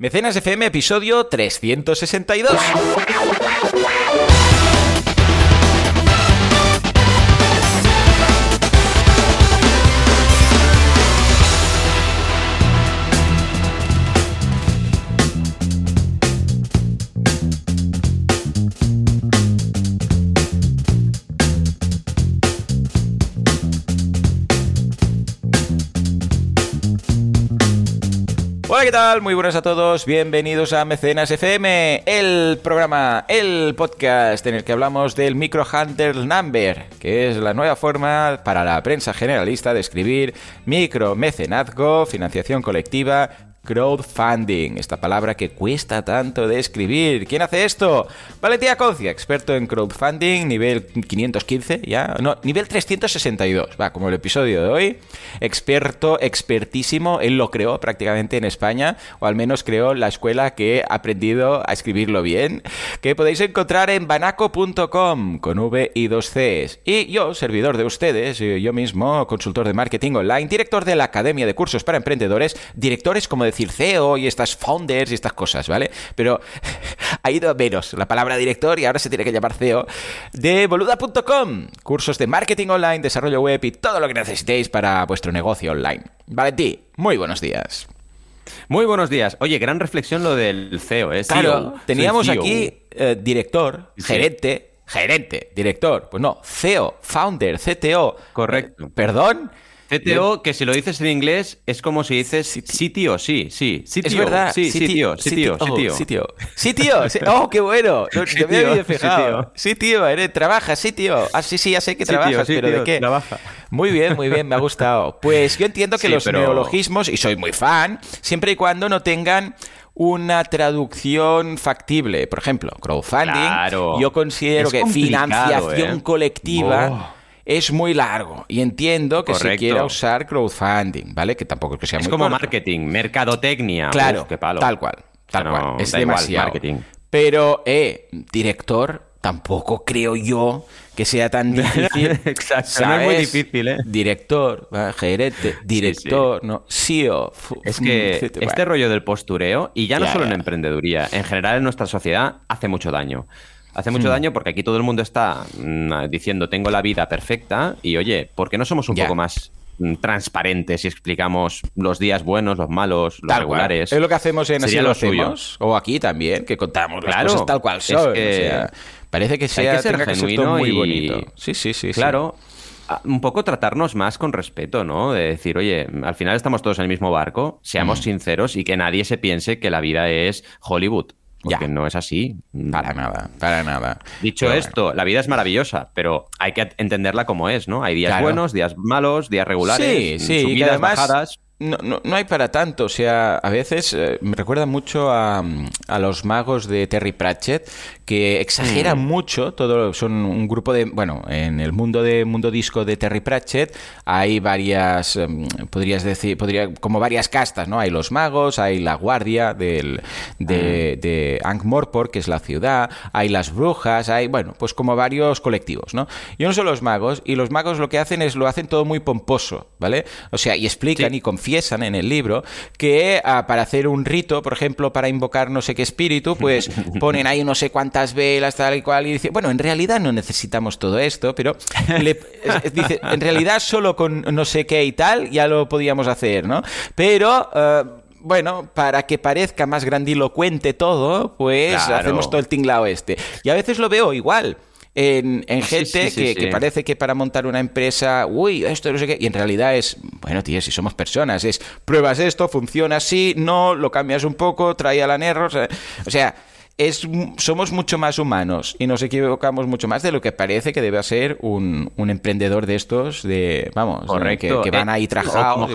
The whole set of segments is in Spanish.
Mecenas FM, episodio 362. ¿Qué tal? Muy buenas a todos. Bienvenidos a Mecenas FM, el programa, el podcast en el que hablamos del Micro Hunter Number, que es la nueva forma para la prensa generalista de escribir micromecenazgo, financiación colectiva, crowdfunding, esta palabra que cuesta tanto de escribir. ¿Quién hace esto? Valentía Concia, experto en crowdfunding, nivel 515, ya, no, nivel 362, va, como el episodio de hoy. Experto, expertísimo, él lo creó prácticamente en España, o al menos creó la escuela que ha aprendido a escribirlo bien, que podéis encontrar en banaco.com con V y dos Cs. Y yo, servidor de ustedes, yo mismo, consultor de marketing online, director de la Academia de Cursos para Emprendedores, directores como decir CEO y estas founders y estas cosas, ¿vale? Pero ha ido a menos la palabra director y ahora se tiene que llamar CEO de boluda.com, cursos de marketing online, desarrollo web y todo lo que necesitéis para vuestro negocio online. Valentí, muy buenos días. Muy buenos días. Oye, gran reflexión lo del CEO, ¿eh? Claro, CEO. teníamos CEO. aquí eh, director, Sí. gerente, gerente, director, pues no, CEO, founder, CTO. Correcto. Eh, ¿Perdón? CTO, que si lo dices en inglés es como si dices sí, tío, sí, sí, sí, Es verdad. Sí, sí, tío, sí, tío, sí, oh, Oh, qué bueno. No, no me había fijado. tío. Eres, trabajas, sí, tío. Ah, sí, sí, ya sé que trabajas, pero ¿de qué? trabaja. Muy bien, muy bien, me ha gustado. Pues yo entiendo que los neologismos, y soy muy fan, siempre y cuando no tengan una traducción factible. Por ejemplo, crowdfunding. Claro. Yo considero Es que financiación ¿eh? colectiva Oh. Es muy largo. Y entiendo que se Correcto. quiera usar crowdfunding, ¿vale? Que tampoco es que sea Es muy como corto. marketing, mercadotecnia. Claro, Uf, qué palo. tal cual, tal No, cual. Es demasiado. marketing. Pero, eh, director, tampoco creo yo que sea tan difícil. Exacto, no es muy ¿sabes? difícil, ¿eh? Director, gerente, director, no, CEO. Es que mm, este bueno. rollo del postureo, y ya no Ya, solo ya. en emprendeduría, en general en nuestra sociedad hace mucho daño. Hace mucho Hmm. daño porque aquí todo el mundo está mm, diciendo tengo la vida perfecta y oye, ¿por qué no somos un poco más mm, transparentes y explicamos los días buenos, los malos, los Tal cual. regulares? Es lo que hacemos en Así Sería lo lo suyo. hacemos. O aquí también, que contamos las Claro, cosas tal cual es son. que o sea, parece que sea, Hay que ser tenga que ser todo genuino muy y- bonito. Sí, sí, sí. Claro. Un poco tratarnos más con respeto, ¿no? De decir, oye, al final estamos todos en el mismo barco, seamos Mm. sinceros y que nadie se piense que la vida es Hollywood. Porque Ya. no es así. Para nada, para nada. Dicho Pero bueno. esto, la vida es maravillosa, pero hay que entenderla como es, ¿no? Hay días Claro. buenos, días malos, días regulares, Sí, sí, y además bajadas. No, no, no hay para tanto. O sea, a veces eh, me recuerda mucho a, a los magos de Terry Pratchett, que exageran Mm. mucho. Todo, son un grupo de. Bueno, en el mundo de mundo disco de Terry Pratchett hay varias. em, podrías decir. Podría, como varias castas, ¿no? Hay los magos, hay la guardia del, de, Mm. de Ankh-Morpork, que es la ciudad, hay las brujas, hay. Bueno, pues como varios colectivos, ¿no? Yo no son los magos, y los magos lo que hacen es lo hacen todo muy pomposo, ¿vale? O sea, y explican Sí. y confiesan en el libro que ah, para hacer un rito, por ejemplo, para invocar no sé qué espíritu, pues ponen ahí no sé cuántas velas, tal y cual, y dice, bueno, en realidad no necesitamos todo esto, pero le- dice, en realidad solo con no sé qué y tal ya lo podíamos hacer, ¿no? Pero... ah, bueno, para que parezca más grandilocuente todo, pues Claro. hacemos todo el tinglao este. Y a veces lo veo igual. En, gente sí, sí, que, sí. que parece que para montar una empresa, uy, esto no sé qué, y en realidad es, bueno, tío, si somos personas, es pruebas esto, funciona así, no, lo cambias un poco, trae al error, o sea, o sea, es, somos mucho más humanos y nos equivocamos mucho más de lo que parece que debe ser un, un emprendedor de estos, de, vamos, Correcto. que, que van Eh, ahí trajados. como.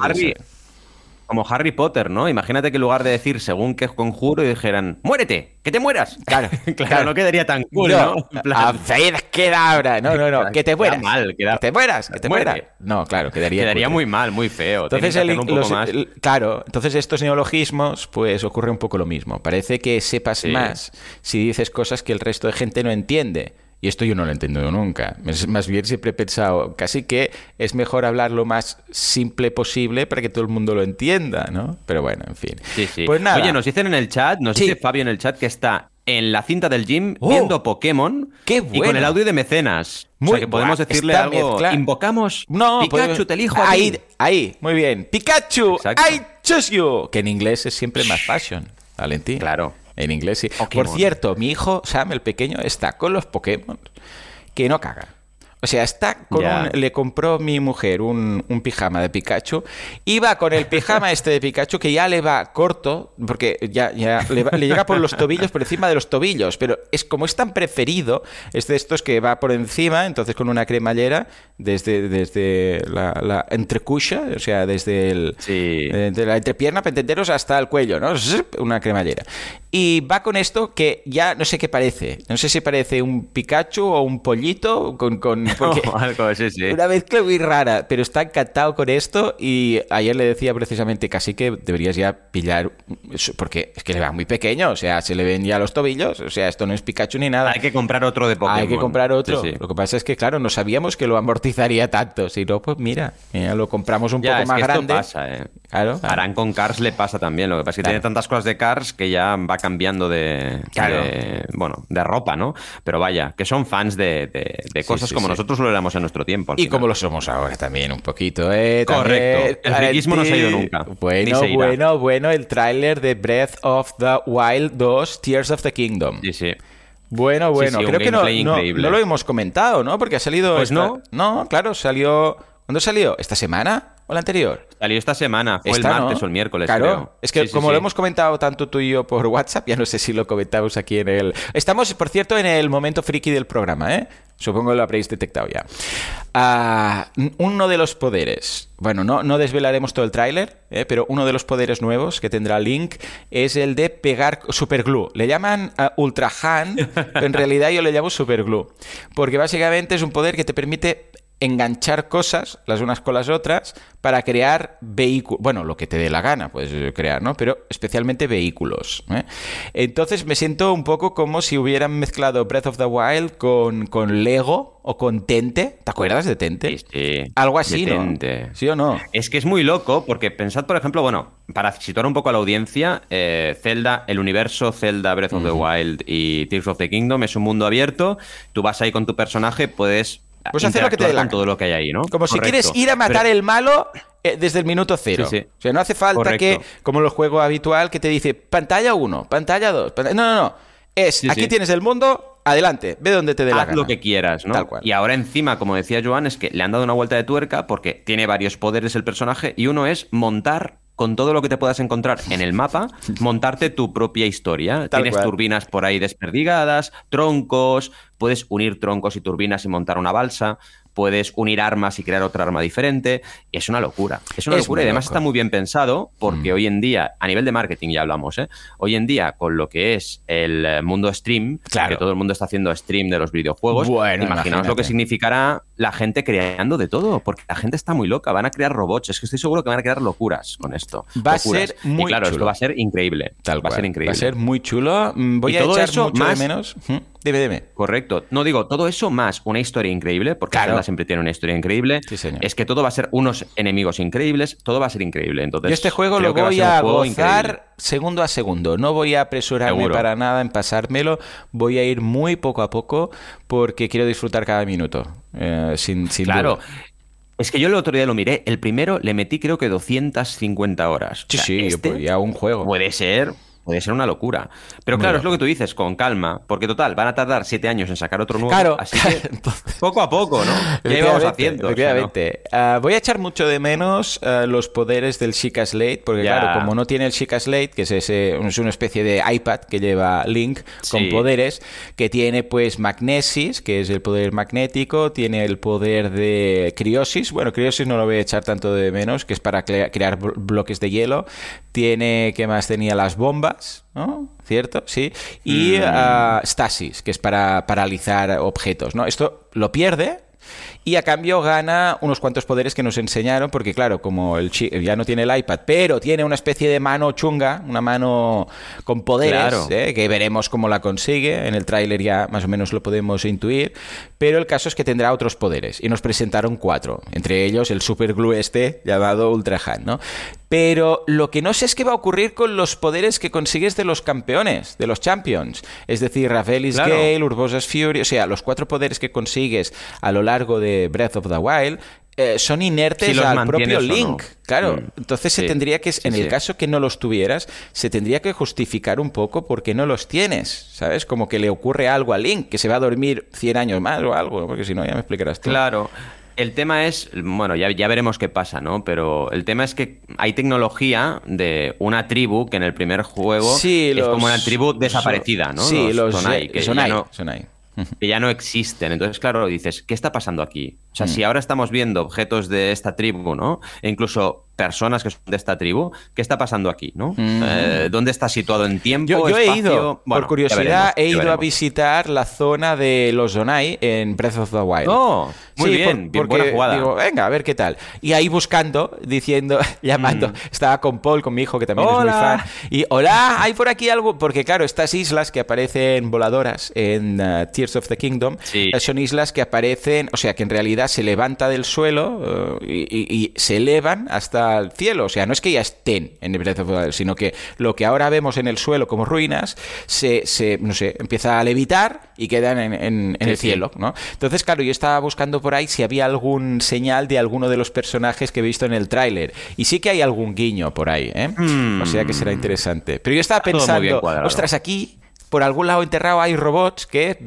Como Harry Potter, ¿no? Imagínate que en lugar de decir según qué conjuro dijeran, ¡muérete! ¡Que te mueras! Claro, claro, claro. no quedaría tan cool, No, ¿no? En plan, Haced quedabra. No, no, no. Que te Queda mueras. mal, queda- Que te mueras, que te mueras. No, claro, quedaría. quedaría muy mal, muy feo. Entonces, el- un poco los- más. el- claro, entonces estos neologismos, pues ocurre un poco lo mismo. Parece que sepas Sí. más si dices cosas que el resto de gente no entiende. Y esto yo no lo he entendido nunca. Más bien siempre he pensado, casi que es mejor hablar lo más simple posible para que todo el mundo lo entienda, ¿no? Pero bueno, en fin. Sí, sí. Pues nada. Oye, nos dicen en el chat, nos Sí. dice Fabio en el chat que está en la cinta del gym Oh, viendo Pokémon qué y bueno. con el audio de mecenas. o Muy sea que podemos buah, decirle algo. mezcla. Invocamos No, Pikachu, podemos- te elijo ahí, ahí, muy bien. Pikachu, Exacto. I choose you. Que en inglés es siempre más fashion, Valentín. Claro. En inglés sí. Pokémon. Por cierto, mi hijo Sam, el pequeño, está con los Pokémon que no caga. O sea, está con un- le compró mi mujer un, un pijama de Pikachu. Iba con el pijama este de Pikachu que ya le va corto, porque ya, ya le, va- le llega por los tobillos, por encima de los tobillos. Pero es como es tan preferido, es de estos que va por encima, entonces con una cremallera desde, desde la, la entrecucha, o sea, desde el, Sí. eh, de la entrepierna, para entenderos, hasta el cuello, ¿no? Una cremallera. Y va con esto que ya no sé qué parece. No sé si parece un Pikachu o un pollito con... con porque algo, sí, sí. Una mezcla muy rara, pero está encantado con esto y ayer le decía precisamente casi que deberías ya pillar, porque es que le va muy pequeño, o sea, se le ven ya los tobillos, o sea, esto no es Pikachu ni nada. Hay que comprar otro de Pokémon. Hay que comprar otro. Sí. Lo que pasa es que, claro, no sabíamos que lo amortizaría tanto. Si no, pues mira, mira, lo compramos un Ya, poco es más que esto grande. pasa, ¿eh? Claro. Harán con Cars le pasa también. Lo que pasa es que Claro. tiene tantas cosas de Cars que ya va cambiando de, Claro. de- bueno, de ropa, ¿no? Pero vaya, que son fans de, de- de Sí, cosas sí, como sí. nosotros lo éramos en nuestro tiempo. Y final. como lo somos ahora también, un poquito, ¿eh? Correcto. También, El friquismo no se ha ido nunca. Bueno, bueno, bueno, el tráiler de Breath of the Wild 2, Tears of the Kingdom. Sí, sí. Bueno, bueno, creo que no, no, no lo hemos comentado, ¿no? Porque ha salido... Pues esta- no. No, claro, salió... ¿Cuándo salió? ¿Esta semana o la anterior? Salió esta semana, fue Esta, el martes ¿no? o el miércoles, Claro, creo. es que Sí, como sí. lo hemos comentado tanto tú y yo por WhatsApp, ya no sé si lo comentamos aquí en el... Estamos, por cierto, en el momento friki del programa, ¿eh? Supongo que lo habréis detectado ya. Ah, uno de los poderes, bueno, no, no desvelaremos todo el tráiler, ¿eh? pero uno de los poderes nuevos que tendrá Link es el de pegar superglue. Le llaman ah, Ultra Hand, pero en realidad yo le llamo superglue, porque básicamente es un poder que te permite enganchar cosas las unas con las otras para crear vehículos. Bueno, lo que te dé la gana puedes crear, ¿no? Pero especialmente vehículos. ¿eh? Entonces me siento un poco como si hubieran mezclado Breath of the Wild con, con Lego o con Tente. ¿Te acuerdas de Tente? Sí, sí. Algo así, ¿no? ¿Sí o no? Es que es muy loco porque pensad, por ejemplo, bueno, para situar un poco a la audiencia, eh, Zelda, el universo Zelda Breath of the Wild y Tears of the Kingdom es un mundo abierto. Tú vas ahí con tu personaje, puedes Puedes hacer lo que te dé la todo lo que hay ahí, ¿no? Como si quieres ir a matar Pero- el malo eh, desde el minuto cero. Sí, sí. O sea, no hace falta Correcto. que, como en los juegos habitual, que te dice pantalla 1, pantalla 2. No, no, no. Es, Sí, aquí tienes el mundo, adelante, ve donde te dé la Haz gana. lo que quieras, ¿no? Tal cual. Y ahora encima, como decía Joan, es que le han dado una vuelta de tuerca porque tiene varios poderes el personaje y uno es montar con todo lo que te puedas encontrar en el mapa, montarte tu propia historia. Tal Tienes cual. turbinas por ahí desperdigadas, troncos, puedes unir troncos y turbinas y montar una balsa, puedes unir armas y crear otra arma diferente. Es una locura. Es una Es locura y además loco. está muy bien pensado porque Mm. hoy en día, a nivel de marketing ya hablamos, ¿eh? Hoy en día con lo que es el eh, mundo stream, Claro. que todo el mundo está haciendo stream de los videojuegos, Bueno, imaginaos lo que significará la gente creando de todo, porque la gente está muy loca, van a crear robots, es que estoy seguro que van a crear locuras con esto. Va a Locuras. ser muy y claro, chulo. esto va a ser increíble. Tal va cual. a ser increíble. Va a ser muy chulo. Mm, Voy Y a todo echar eso mucho más- de menos. Mm, Dime, dime. Correcto. No digo, todo eso más una historia increíble, porque Claro. Zelda siempre tiene una historia increíble. Sí, señor. Es que todo va a ser unos enemigos increíbles, todo va a ser increíble. Entonces, Yo este juego lo voy a, juego gozar increíble. segundo a segundo. No voy a apresurarme Seguro. para nada en pasármelo. Voy a ir muy poco a poco porque quiero disfrutar cada minuto. eh, sin, sin Claro. duda. Es que yo el otro día lo miré. El primero le metí creo que 250 horas. Sí, O sea, sí, este ya un juego. puede ser, puede ser una locura. Pero claro, es lo que tú dices, con calma, porque total, van a tardar siete años en sacar otro nuevo. Claro, así que entonces- poco a poco, ¿no? Ya íbamos Efectivamente, haciendo. o sea, ¿no? efectivamente. Ah, voy a echar mucho de menos ah, los poderes del Chica Slate, porque Ya. claro, como no tiene el Chica Slate, que es, ese, es una especie de iPad que lleva Link con Sí. poderes, que tiene pues Magnesis, que es el poder magnético, tiene el poder de Criosis, bueno, Criosis no lo voy a echar tanto de menos, que es para crea- crear blo- bloques de hielo, tiene, ¿qué más tenía? Las bombas, ¿no? ¿Cierto? Sí. Y Mm. ah, Stasis, que es para paralizar objetos, ¿no? Esto lo pierde, y a cambio gana unos cuantos poderes que nos enseñaron, porque claro, como el ya no tiene el iPad, pero tiene una especie de mano chunga, una mano con poderes, ¿eh? que veremos cómo la consigue, en el tráiler ya más o menos lo podemos intuir, pero el caso es que tendrá otros poderes, y nos presentaron cuatro, entre ellos el super glue este llamado Ultra Hand, ¿no? Pero lo que no sé es qué va a ocurrir con los poderes que consigues de los campeones, de los champions. Es decir, Ravelis Gale, Urbosa's Fury, o sea, los cuatro poderes que consigues a lo largo de Breath of the Wild eh, son inertes al propio Link. Claro, mm. entonces se tendría que, en el caso que no los tuvieras, se tendría que justificar un poco porque no los tienes, ¿sabes? Como que le ocurre algo a Link, que se va a dormir 100 años más o algo, porque si no ya me explicarás tú. Claro. El tema es, bueno, ya, ya, veremos qué pasa, ¿no? Pero el tema es que hay tecnología de una tribu que en el primer juego es como una tribu desaparecida, ¿no? Sí, los, Sonai, que Sonai, no, que ya no existen. Entonces, claro, dices, ¿qué está pasando aquí? O sea, mm. si ahora estamos viendo objetos de esta tribu, ¿no? E incluso personas que son de esta tribu, ¿qué está pasando aquí? ¿no? Mm. Eh, ¿Dónde está situado en tiempo? Yo, he ido, por curiosidad, he ido a visitar la zona de los Zonai en Breath of the Wild. Oh, muy bien, porque buena jugada. Digo, venga, a ver qué tal. Y ahí buscando, diciendo, llamando, mm. estaba con Paul, con mi hijo, que también es muy fan. Y hola, hay por aquí algo, porque claro, estas islas que aparecen voladoras en uh, Tears of the Kingdom, eh, son islas que aparecen, o sea, que en realidad se levanta del suelo uh, y se elevan hasta al cielo. O sea, no es que ya estén en el Breath of the Wild, sino que lo que ahora vemos en el suelo como ruinas se, se no sé, empieza a levitar y quedan en, el cielo, ¿no? Entonces, claro, yo estaba buscando por ahí si había algún señal de alguno de los personajes que he visto en el tráiler. Y sí que hay algún guiño por ahí, ¿eh? Hmm. O sea que será interesante. Pero yo estaba pensando, ostras, aquí por algún lado enterrado hay robots que,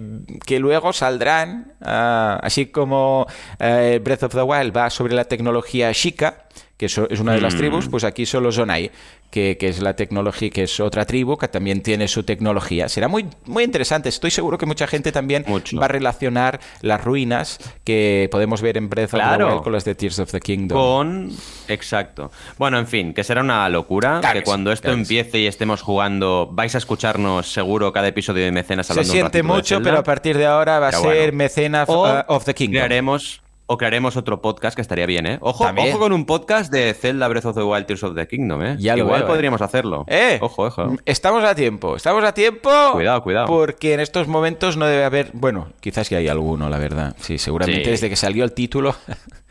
que luego saldrán, ah, así como eh, Breath of the Wild va sobre la tecnología Shika, que es una de las tribus, mm. pues aquí solo Zonai, que, que, es la tecnología, que es otra tribu que también tiene su tecnología. Será muy, muy interesante. Estoy seguro que mucha gente también va a relacionar las ruinas que podemos ver en Breath of the Wild con las de Tears of the Kingdom. Con. Exacto. Bueno, en fin, que será una locura. que cuando esto empiece y estemos jugando, vais a escucharnos seguro cada episodio de Mecenas hablando Se siente mucho, pero a partir de ahora va a ser Mecenas uh, of the Kingdom. Crearemos o crearemos otro podcast que estaría bien, ¿eh? Ojo, ojo con un podcast de Zelda Breath of the Wild Tears of the Kingdom, ¿eh? Ya Igual ¿eh? podríamos hacerlo. ¡Eh! Ojo, ojo. Estamos a tiempo, estamos a tiempo. Cuidado, cuidado. Porque en estos momentos no debe haber. Bueno, quizás que hay alguno, la verdad. Sí, seguramente desde que salió el título.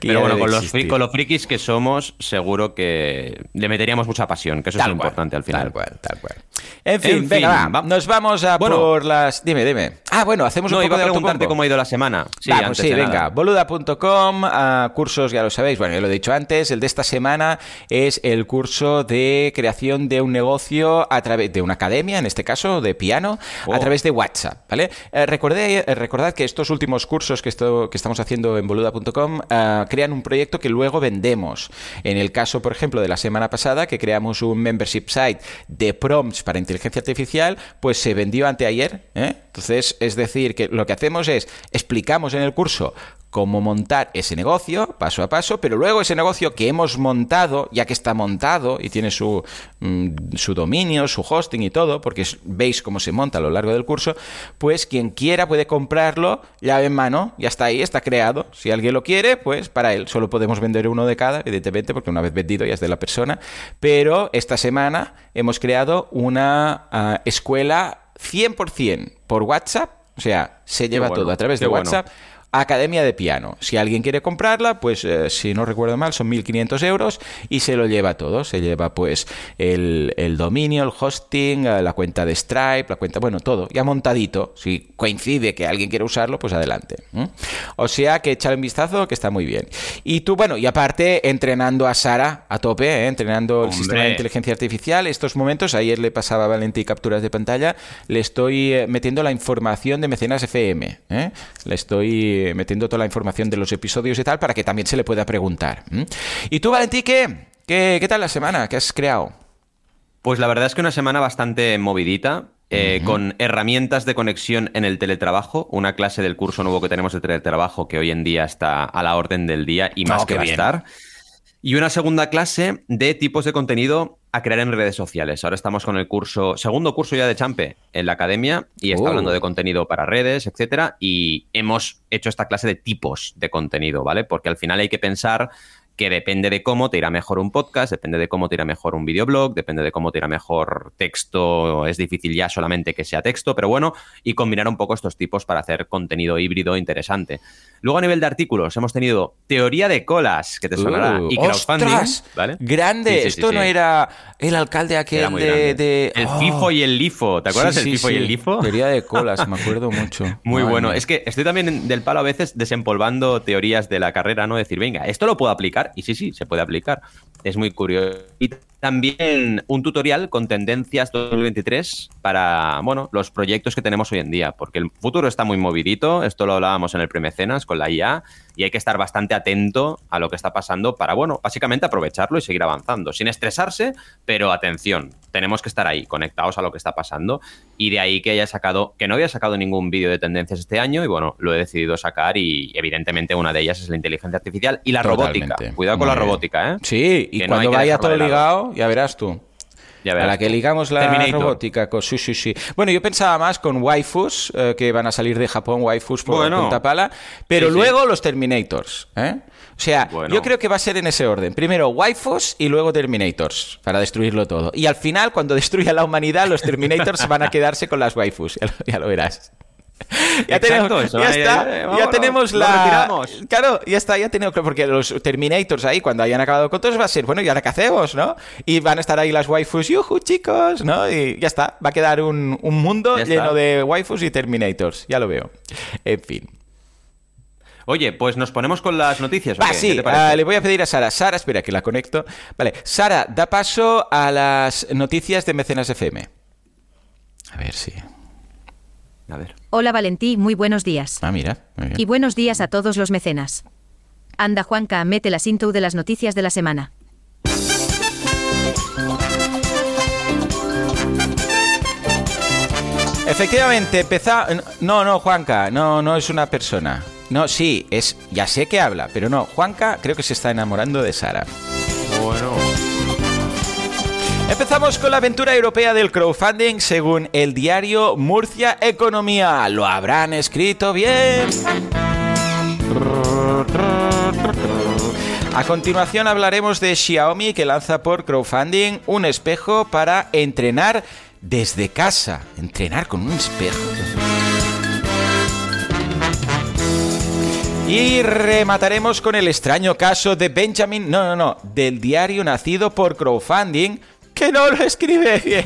Pero bueno, con los, con los, frikis que somos, seguro que le meteríamos mucha pasión, que eso es lo importante al final. Tal cual, tal cual. En fin, venga, nos vamos a por las. Dime, dime. Ah, bueno, hacemos un no, poco iba a preguntarte cómo ha ido la semana. Sí, antes sí venga. Boluda.com, cursos, ya lo sabéis, bueno, ya lo he dicho antes. El de esta semana es el curso de creación de un negocio a través de una academia, en este caso, de piano, a oh. través de WhatsApp, ¿vale? Eh, recordé, eh, recordad que estos últimos cursos que, esto, que estamos haciendo en boluda.com eh, crean un proyecto que luego vendemos. En el caso, por ejemplo, de la semana pasada, que creamos un membership site de prompts para inteligencia artificial, pues se vendió anteayer. ¿eh? Entonces, es decir, que lo que hacemos es explicamos en el curso cómo montar ese negocio paso a paso, pero luego ese negocio que hemos montado, ya que está montado y tiene su, mm, su dominio, su hosting y todo, porque veis cómo se monta a lo largo del curso, pues quien quiera puede comprarlo llave en mano, ya está ahí, está creado. Si alguien lo quiere, pues para él solo podemos vender uno de cada, evidentemente, porque una vez vendido ya es de la persona, pero esta semana hemos creado una ah, escuela 100% por WhatsApp, o sea, se lleva todo a través de WhatsApp. Academia de Piano. Si alguien quiere comprarla, pues eh, si no recuerdo mal, son 1.500 euros y se lo lleva todo. Se lleva pues el, dominio, el hosting, eh, la cuenta de Stripe, la cuenta, bueno, todo, ya montadito. Si coincide que alguien quiere usarlo, pues adelante. O sea que echar un vistazo que está muy bien. Y tú, bueno, y aparte entrenando a Sara a tope, ¿eh? entrenando el sistema de inteligencia artificial. Estos momentos, ayer le pasaba a Valenti capturas de pantalla, le estoy metiendo la información de Mecenas FM. Le estoy metiendo toda la información de los episodios y tal para que también se le pueda preguntar. ¿Y tú, Valentí, qué? ¿Qué, tal la semana? ¿Qué has creado? Pues la verdad es que una semana bastante movidita. Eh, con herramientas de conexión en el teletrabajo, una clase del curso nuevo que tenemos de teletrabajo que hoy en día está a la orden del día y más oh, que va a estar. Y una segunda clase de tipos de contenido a crear en redes sociales. Ahora estamos con el curso, segundo curso ya de Champe en la academia y está Oh. hablando de contenido para redes, etcétera. Y hemos hecho esta clase de tipos de contenido, ¿vale? Porque al final hay que pensar que depende de cómo te irá mejor un podcast, depende de cómo te irá mejor un videoblog, depende de cómo te irá mejor texto. Es difícil ya solamente que sea texto, pero bueno, y combinar un poco estos tipos para hacer contenido híbrido interesante. Luego a nivel de artículos hemos tenido teoría de colas, que te sonará, Uh, y crowdfunding, ¡ostras! ¿vale? Grande. Sí, sí, sí, Esto sí. no era el alcalde aquel de, El Oh. FIFO y el LIFO, ¿te acuerdas sí, FIFO y el LIFO? Teoría de colas, me acuerdo mucho. Muy Madre bueno. mía. Es que estoy también del palo a veces desempolvando teorías de la carrera, ¿no? Decir, venga, esto lo puedo aplicar. Y sí, sí, se puede aplicar. Es muy curioso. Y también un tutorial con tendencias 2023 para, bueno, los proyectos que tenemos hoy en día. Porque el futuro está muy movidito. Esto lo hablábamos en el premecenas con la IA. Y hay que estar bastante atento a lo que está pasando para, bueno, básicamente aprovecharlo y seguir avanzando. Sin estresarse, pero atención. Tenemos que estar ahí, conectados a lo que está pasando. Y de ahí que haya sacado, que no había sacado ningún vídeo de tendencias este año. Y bueno, lo he decidido sacar. Y evidentemente una de ellas es la inteligencia artificial y la Totalmente. robótica. Cuidado con Muy la robótica, ¿eh? Sí, y Que cuando vaya todo ligado, ya verás tú. Ya a verás la que ligamos la Terminator. robótica con sí, sí, sí. Bueno, yo pensaba más con waifus, eh, que van a salir de Japón waifus por Bueno. punta pala, pero Sí, sí. luego los Terminators, ¿eh? O sea, Bueno. yo creo que va a ser en ese orden. Primero waifus y luego Terminators, para destruirlo todo. Y al final, cuando destruya la humanidad, los Terminators van a quedarse con las waifus. Ya lo, ya lo verás. Ya, Exacto, tenemos, eso, ya está, ya tenemos la... Claro, ya está, ya tenemos... Porque los Terminators ahí, cuando hayan acabado con todos, va a ser, bueno, ¿y ahora qué hacemos, no? Y van a estar ahí las waifus, yuju, chicos, ¿no? Y ya está, va a quedar un, un mundo lleno de waifus y Terminators, ya lo veo. En fin. Oye, pues nos ponemos con las noticias. ¿o Va, qué? ¿Qué sí, te parece? ah, le voy a pedir a Sara. Sara, espera que la conecto. Vale, Sara, da paso a las noticias de Mecenas FM. A ver si... A ver. Hola Valentí, muy buenos días. Ah, mira. muy bien. Y buenos días a todos los mecenas. Anda Juanca, mete la intro de las noticias de la semana. Efectivamente, empezó. No, no, Juanca, no, no es una persona. No, sí, es. Ya sé que habla, pero no. Juanca creo que se está enamorando de Sara. Bueno. Empezamos con la aventura europea del crowdfunding según el diario Murcia Economía. ¿Lo habrán escrito bien? A continuación hablaremos de Xiaomi que lanza por crowdfunding un espejo para entrenar desde casa. Entrenar con un espejo. Y remataremos con el extraño caso de Benjamin, no, no, no, del diario nacido por crowdfunding, que no lo escribe bien.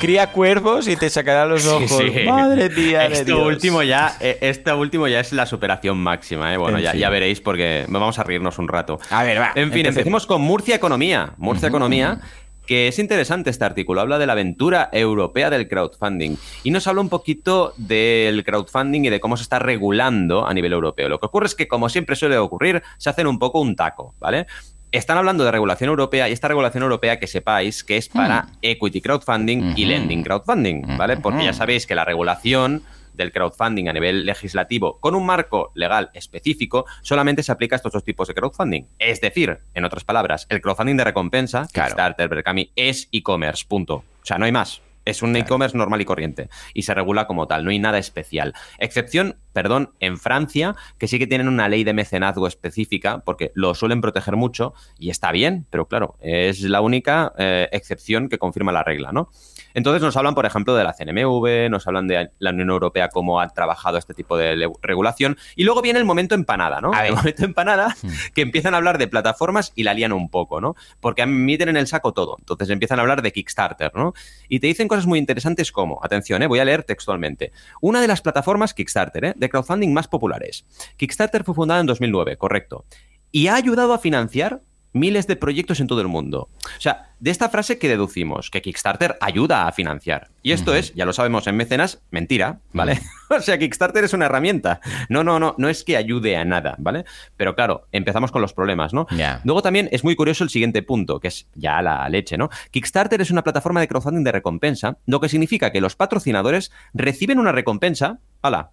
Cría cuervos y te sacará los ojos. Sí, sí. Madre mía de Esto Dios. último ya, esto último ya es la superación máxima, ¿eh? Bueno, En ya, ya veréis porque vamos a reírnos un rato. A ver, va, En fin, empecemos. empecemos con Murcia Economía. Murcia Economía, que es interesante este artículo. Habla de la aventura europea del crowdfunding y nos habla un poquito del crowdfunding y de cómo se está regulando a nivel europeo. Lo que ocurre es que, como siempre suele ocurrir, se hacen un poco un taco, ¿vale? Están hablando de regulación europea y esta regulación europea que sepáis que es para equity crowdfunding y lending crowdfunding, ¿vale? Porque ya sabéis que la regulación del crowdfunding a nivel legislativo con un marco legal específico solamente se aplica a estos dos tipos de crowdfunding. Es decir, en otras palabras, el crowdfunding de recompensa, Claro. Kickstarter, Berkami, es e-commerce, punto. O sea, no hay más. Es un Claro. e-commerce normal y corriente y se regula como tal, no hay nada especial. Excepción, perdón, en Francia, que sí que tienen una ley de mecenazgo específica porque lo suelen proteger mucho y está bien, pero claro, es la única eh, excepción que confirma la regla, ¿no? Entonces nos hablan, por ejemplo, de la CNMV, nos hablan de la Unión Europea, cómo ha trabajado este tipo de regulación. Y luego viene el momento empanada, ¿no? El momento empanada, Hmm. que empiezan a hablar de plataformas y la lían un poco, ¿no? Porque admiten en el saco todo. Entonces empiezan a hablar de Kickstarter, ¿no? Y te dicen cosas muy interesantes como, atención, ¿eh? voy a leer textualmente. Una de las plataformas Kickstarter, ¿eh? De crowdfunding más populares. Kickstarter fue fundada en 2009, correcto. Y ha ayudado a financiar miles de proyectos en todo el mundo. O sea, de esta frase que deducimos que Kickstarter ayuda a financiar. Y esto es, ya lo sabemos en mecenas, mentira, ¿vale? o sea, Kickstarter es una herramienta. No, no, no, no es que ayude a nada, ¿vale? Pero claro, empezamos con los problemas, ¿no? Luego también es muy curioso el siguiente punto, que es ya la leche, ¿no? Kickstarter es una plataforma de crowdfunding de recompensa, lo que significa que los patrocinadores reciben una recompensa, ala,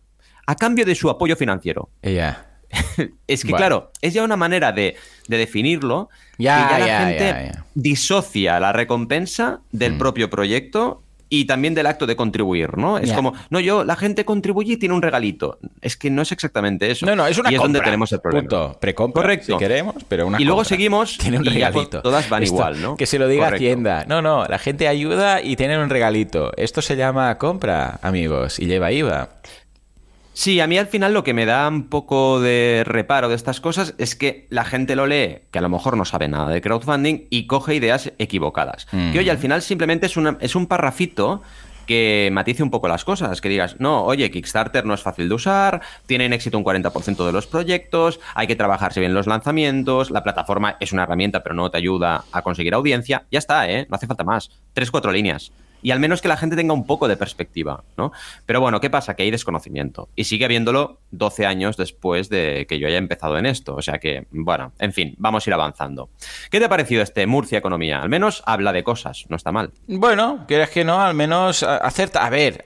a cambio de su apoyo financiero. Es que, Bueno. claro, es ya una manera de, de definirlo que ya, la gente disocia la recompensa del Mm. propio proyecto y también del acto de contribuir, ¿no? Es como, no, yo, la gente contribuye y tiene un regalito. Es que no es exactamente eso. No, no, es una y es donde tenemos el problema. Punto. Precompra, Correcto. si queremos, pero una Y luego seguimos Tiene un y regalito. todas van igual, ¿no? Que se lo diga Correcto. Hacienda. No, no, la gente ayuda y tiene un regalito. Esto se llama compra, amigos, y lleva IVA. Sí, a mí al final lo que me da un poco de reparo de estas cosas es que la gente lo lee, que a lo mejor no sabe nada de crowdfunding, y coge ideas equivocadas. Mm. Que oye, al final simplemente es, una, es un parrafito que matice un poco las cosas, que digas, no, oye, Kickstarter no es fácil de usar, tienen éxito un 40% de los proyectos, hay que trabajarse bien los lanzamientos, la plataforma es una herramienta pero no te ayuda a conseguir audiencia, ya está, ¿eh? No hace falta más. Tres, cuatro líneas. Y al menos que la gente tenga un poco de perspectiva, ¿no? Pero bueno, ¿qué pasa? Que hay desconocimiento. Y sigue habiéndolo 12 años después de que yo haya empezado en esto. O sea que, bueno, en fin, vamos a ir avanzando. ¿Qué te ha parecido este Murcia Economía? Al menos habla de cosas, no está mal. Bueno, quieras que no, al menos acerta. A ver,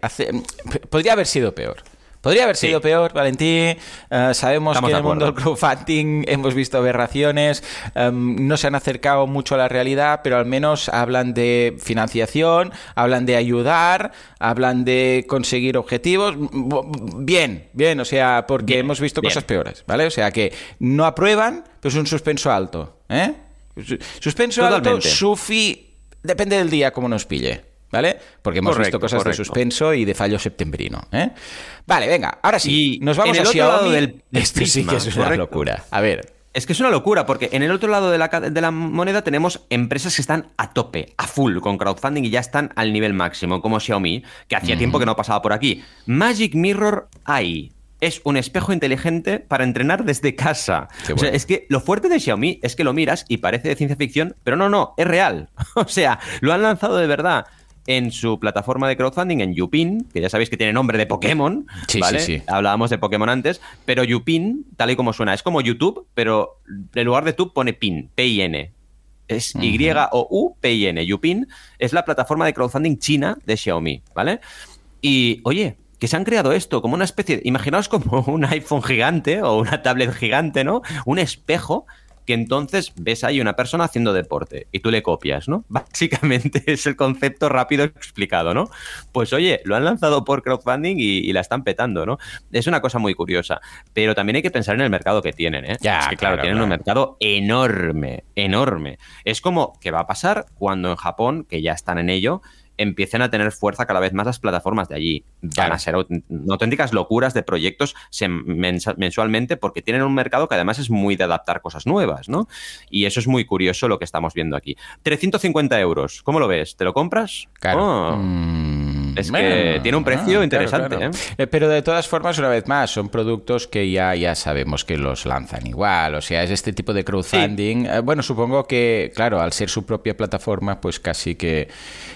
podría haber sido peor. Podría haber Sí. sido peor, Valentín. Eh, sabemos Estamos que en el mundo del crowdfunding hemos visto aberraciones. em, no se han acercado mucho a la realidad, pero al menos hablan de financiación, hablan de ayudar, hablan de conseguir objetivos. Bien, bien, o sea, porque Bien, hemos visto bien. cosas peores, ¿vale? O sea que no aprueban, pero es un suspenso alto, ¿eh? Su- Suspenso alto, sufi, depende del día como nos pille, ¿vale? Porque hemos Correcto, visto cosas correcto. de suspenso y de fallo septembrino, ¿eh? Vale, venga, ahora sí, Y nos vamos en el a otro Xiaomi. lado del- del Esto sí que es una correcto. locura. A ver, Es que es una locura, porque en el otro lado de la, de la moneda tenemos empresas que están a tope, a full con crowdfunding y ya están al nivel máximo, como Xiaomi, que hacía tiempo que no pasaba por aquí. Magic Mirror AI. Es un espejo inteligente para entrenar desde casa. O sea, es que lo fuerte de Xiaomi es que lo miras y parece de ciencia ficción, pero no, no, es real. O sea, lo han lanzado de verdad en su plataforma de crowdfunding, en Yupin, que ya sabéis que tiene nombre de Pokémon, Sí, ¿vale? sí, sí. Hablábamos de Pokémon antes, pero Yupin, tal y como suena, es como YouTube, pero en lugar de Tube pone PIN, P-I-N. Es Y-O-U-P-I-N. Yupin es la plataforma de crowdfunding china de Xiaomi, ¿vale? Y, oye, que se han creado esto como una especie, de- imaginaos como un iPhone gigante o una tablet gigante, ¿no? Un espejo que entonces ves ahí una persona haciendo deporte y tú le copias, ¿no? Básicamente es el concepto rápido explicado, ¿no? Pues oye, lo han lanzado por crowdfunding y, y la están petando, ¿no? Es una cosa muy curiosa, pero también hay que pensar en el mercado que tienen, ¿eh? Ya, es que claro, claro, tienen un mercado enorme, enorme. Es como que va a pasar cuando en Japón, que ya están en ello, empiecen a tener fuerza cada vez más las plataformas de allí. Van Claro. a ser aut- auténticas locuras de proyectos mensualmente porque tienen un mercado que además es muy de adaptar cosas nuevas, ¿no? Y eso es muy curioso lo que estamos viendo aquí. 350 euros, ¿cómo lo ves? ¿Te lo compras? claro. Oh. Mm, Es que tiene un precio interesante, ¿eh? Eh, Pero de todas formas, una vez más, son productos que ya, ya sabemos que los lanzan igual. O sea, es este tipo de crowdfunding. Eh, bueno, supongo que, claro, al ser su propia plataforma, pues casi que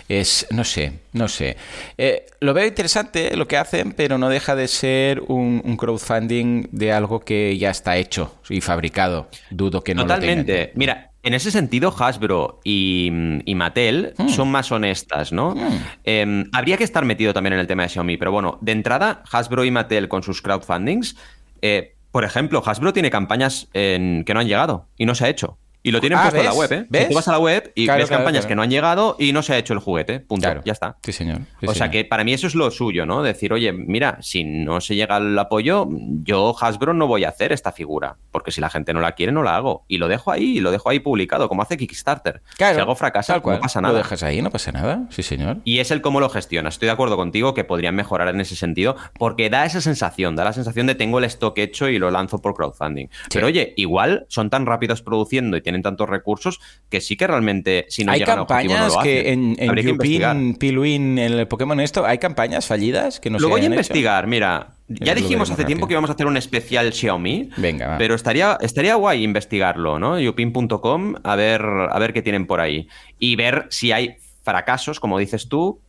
es, no sé, no sé. Eh, lo veo interesante lo que hacen, pero no deja de ser un, un crowdfunding de algo que ya está hecho y fabricado. Dudo que no lo Totalmente. tengan. Mira, en ese sentido, Hasbro y, y Mattel Mm. son más honestas, ¿no? Eh, habría que estar metido también en el tema de Xiaomi, pero bueno, de entrada, Hasbro y Mattel con sus crowdfundings, eh, por ejemplo, Hasbro tiene campañas en- que no han llegado y no se ha hecho. Y lo tienen Ah, puesto en la web, ¿eh? ¿Ves? Tú vas a la web y Claro, ves claro, campañas claro. que no han llegado y no se ha hecho el juguete. Punto. Ya está. Sí, señor. Sí, o sea señor. que para mí eso es lo suyo, ¿no? Decir, oye, mira, si no se llega al apoyo, yo Hasbro no voy a hacer esta figura, porque si la gente no la quiere, no la hago. Y lo dejo ahí, y lo dejo ahí publicado, como hace Kickstarter. Claro, si algo fracasa, tal cual. no pasa nada. Lo dejas ahí, no pasa nada. Sí, señor. Y es el cómo lo gestiona. Estoy de acuerdo contigo que podrían mejorar en ese sentido, porque da esa sensación, da la sensación de tengo el stock hecho y lo lanzo por crowdfunding. Pero oye, igual son tan rápidos produciendo y tienen tantos recursos que sí que realmente, si no hay llegan a objetivo, no campañas lo que hacen. en, en que. Yupin, Piluin, en el Pokémon esto, hay campañas fallidas que no lo se voy a hecho? investigar, mira. Ya lo dijimos hace tiempo que íbamos a hacer un especial Xiaomi. Venga, va. Pero estaría, estaría guay investigarlo, ¿no? Yupin.com, a ver, a ver qué tienen por ahí. Y ver si hay fracasos, como dices tú,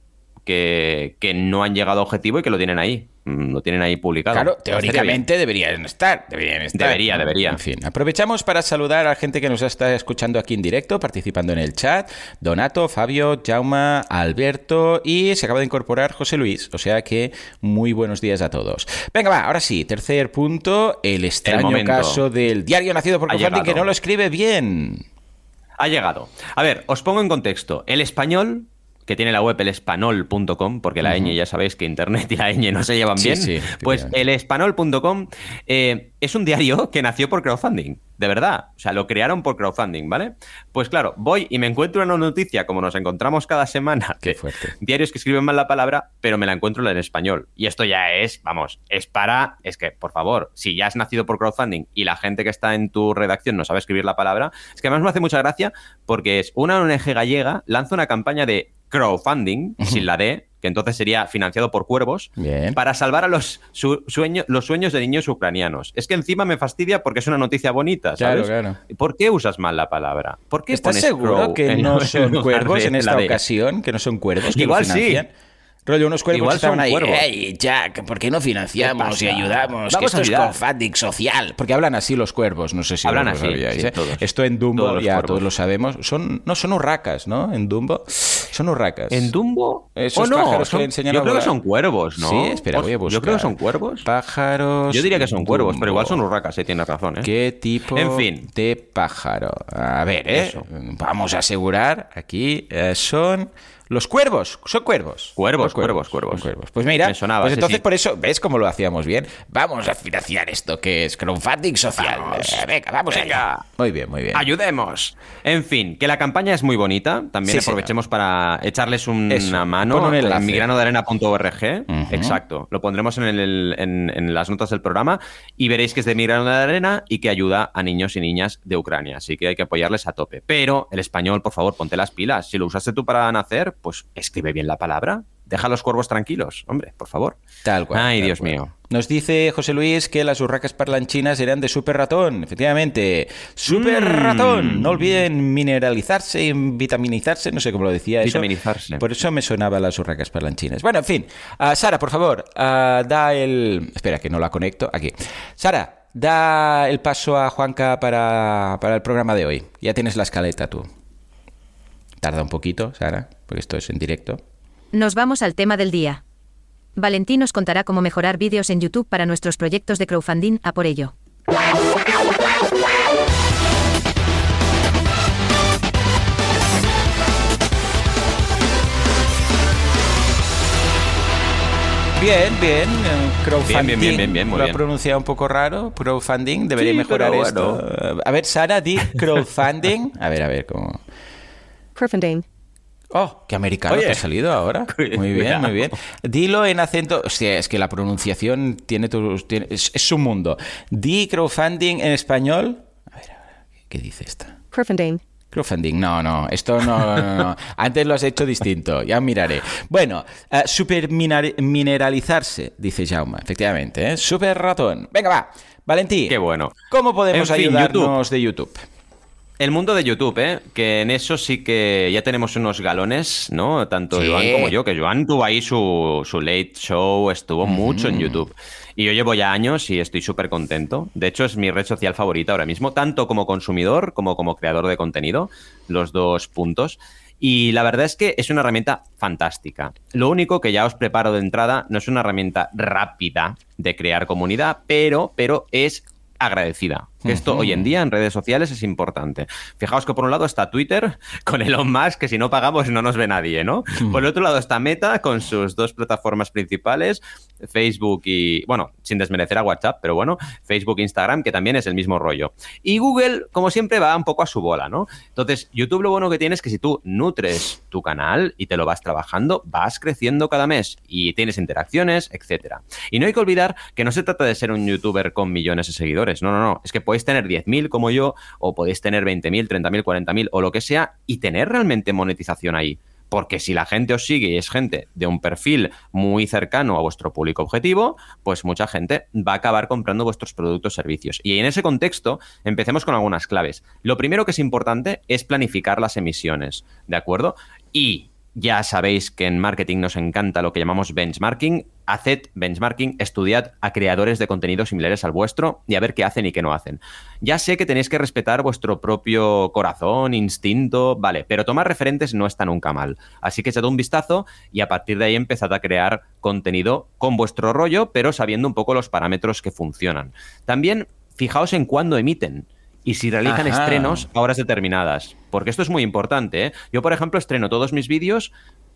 que, que no han llegado a objetivo y que lo tienen ahí. Mm, Lo tienen ahí publicado. Claro, teóricamente deberían estar, deberían estar. Debería, debería. En fin, aprovechamos para saludar a la gente que nos está escuchando aquí en directo, participando en el chat. Donato, Fabio, Jauma, Alberto y se acaba de incorporar José Luis. O sea que muy buenos días a todos. Venga, va, ahora sí, tercer punto, el extraño caso del diario nacido por Ha crowdfunding que no lo escribe bien. Ha llegado. A ver, os pongo en contexto. El español, que tiene la web elespanol.com, porque la ñ ya sabéis que internet y la ñ no se llevan Sí, bien, sí, pues elespanol.com eh, es un diario que nació por crowdfunding, de verdad. O sea, lo crearon por crowdfunding, ¿vale? Pues claro, voy y me encuentro una noticia, como nos encontramos cada semana, Qué fuerte. diarios que escriben mal la palabra, pero me la encuentro en español. Y esto ya es, vamos, es para, es que, por favor, si ya has nacido por crowdfunding y la gente que está en tu redacción no sabe escribir la palabra, es que además me hace mucha gracia porque es una ONG gallega lanza una campaña de crowdfunding, sin la D, que entonces sería financiado por cuervos, Bien. para salvar a los, su- sueño- los sueños de niños ucranianos. Es que encima me fastidia porque es una noticia bonita, Claro, ¿sabes? claro. ¿Por qué usas mal la palabra? ¿Por qué ¿Estás seguro que no son cuervos en esta ocasión? Que no son cuervos Igual sí. financian. Rollo, unos cuervos Igual estaban son ahí. cuervos. ¡Ey, Jack! ¿Por qué no financiamos ¿Qué y ayudamos? Vamos que esto a es ayudar. crowdfunding social. Porque hablan así los cuervos, no sé si Hablan lo así, sabíais, sí, ¿eh? Esto en Dumbo Todos ya cuervos. todos lo sabemos. Son, no, son urracas, ¿no? En Dumbo. Son urracas. ¿En Dumbo? Esos ¿O no? pájaros que le enseñan yo creo que son cuervos, ¿no? Sí, espera, voy a buscar. Yo creo que son cuervos. Pájaros. Yo diría que son cuervos, pero igual son urracas, eh, tienes razón, ¿eh? ¿Qué tipo En fin. de pájaro? A ver, ¿eh? Eso. Vamos a asegurar aquí. eh, son los cuervos. Son cuervos. Cuervos, cuervos, son cuervos. Pues mira, Me sonaba, pues entonces sí. por eso, ¿ves cómo lo hacíamos bien? Vamos a financiar esto que es crowdfunding social. Vamos. Eh, venga, vamos Venga. allá. Muy bien, muy bien. Ayudemos. En fin, que la campaña es muy bonita. También Sí, aprovechemos para echarles una Eso, mano en migranodearena.org. Ujú. Exacto. Lo pondremos en, el- en- en las notas del programa y veréis que es de Migrano de Arena y que ayuda a niños y niñas de Ucrania. Así que hay que apoyarles a tope. Pero el español, por favor, ponte las pilas. Si lo usaste tú para nacer, pues escribe bien la palabra. Deja a los cuervos tranquilos, hombre, por favor. Tal cual. Ay, tal Dios cual. mío. Nos dice José Luis que las urracas parlanchinas eran de super ratón. Efectivamente. Super Mm. ratón. No olviden mineralizarse y vitaminizarse. No sé cómo lo decía eso. Vitaminizarse. Por eso me sonaban las urracas parlanchinas. Bueno, en fin. Ah, Sara, por favor, ah, da el. Espera, que no la conecto. Aquí. Sara, da el paso a Juanca para, para el programa de hoy. Ya tienes la escaleta tú. Tarda un poquito, Sara, porque esto es en directo. Nos vamos al tema del día. Valentín nos contará cómo mejorar vídeos en YouTube para nuestros proyectos de crowdfunding, a por ello. Bien, bien. eh, Crowdfunding. Bien, bien, bien, bien, bien, muy Lo ha bien. pronunciado un poco raro. Crowdfunding. Debería Sí, mejorar pero esto. bueno. A ver, Sara, di crowdfunding. A ver, a ver cómo. Crowdfunding. Oh, qué americano Oye. te ha salido ahora. Muy bien, muy bien. Dilo en acento. Hostia, es que la pronunciación tiene tu. tiene- es, es su mundo. Di crowdfunding en español. A ver, a ver, ¿qué dice esta? Crowdfunding. Crowdfunding, no, no, esto no, no, no. Antes lo has hecho distinto, ya miraré. Bueno, eh, supermineralizarse, dice Jaume, efectivamente, ¿eh? Super ratón. Venga, va, Valentí. Qué bueno. ¿Cómo podemos En fin, ayudarnos de YouTube? El mundo de YouTube, ¿eh? Que en eso sí que ya tenemos unos galones, ¿no? Tanto Sí. Joan como yo, que Joan tuvo ahí su, su late show, estuvo mucho en YouTube. Y yo llevo ya años y estoy súper contento. De hecho, es mi red social favorita ahora mismo, tanto como consumidor como como creador de contenido, los dos puntos. Y la verdad es que es una herramienta fantástica. Lo único que ya os preparo de entrada no es una herramienta rápida de crear comunidad, pero, pero es agradecida. Que esto hoy en día en redes sociales es importante. Fijaos que por un lado está Twitter con Elon Musk, que si no pagamos no nos ve nadie, ¿no? Por el otro lado está Meta con sus dos plataformas principales, Facebook y, bueno, sin desmerecer a WhatsApp, pero bueno, Facebook e Instagram, que también es el mismo rollo. Y Google, como siempre, va un poco a su bola, ¿no? Entonces, YouTube lo bueno que tiene es que si tú nutres tu canal y te lo vas trabajando, vas creciendo cada mes y tienes interacciones, etcétera. Y no hay que olvidar que no se trata de ser un youtuber con millones de seguidores, no, no, no, es que podéis tener 10.000 como yo, o podéis tener 20.000, 30.000, 40.000 o lo que sea, y tener realmente monetización ahí. Porque si la gente os sigue y es gente de un perfil muy cercano a vuestro público objetivo, pues mucha gente va a acabar comprando vuestros productos o servicios. Y en ese contexto, empecemos con algunas claves. Lo primero que es importante es planificar las emisiones, ¿de acuerdo? Y ya sabéis que en marketing nos encanta lo que llamamos benchmarking. Haced benchmarking, estudiad a creadores de contenido similares al vuestro y a ver qué hacen y qué no hacen. Ya sé que tenéis que respetar vuestro propio corazón, instinto, vale, pero tomar referentes no está nunca mal. Así que echad un vistazo y a partir de ahí empezad a crear contenido con vuestro rollo, pero sabiendo un poco los parámetros que funcionan. También fijaos en cuándo emiten y si realizan estrenos a horas determinadas. Porque esto es muy importante. ¿eh? Yo, por ejemplo, estreno todos mis vídeos.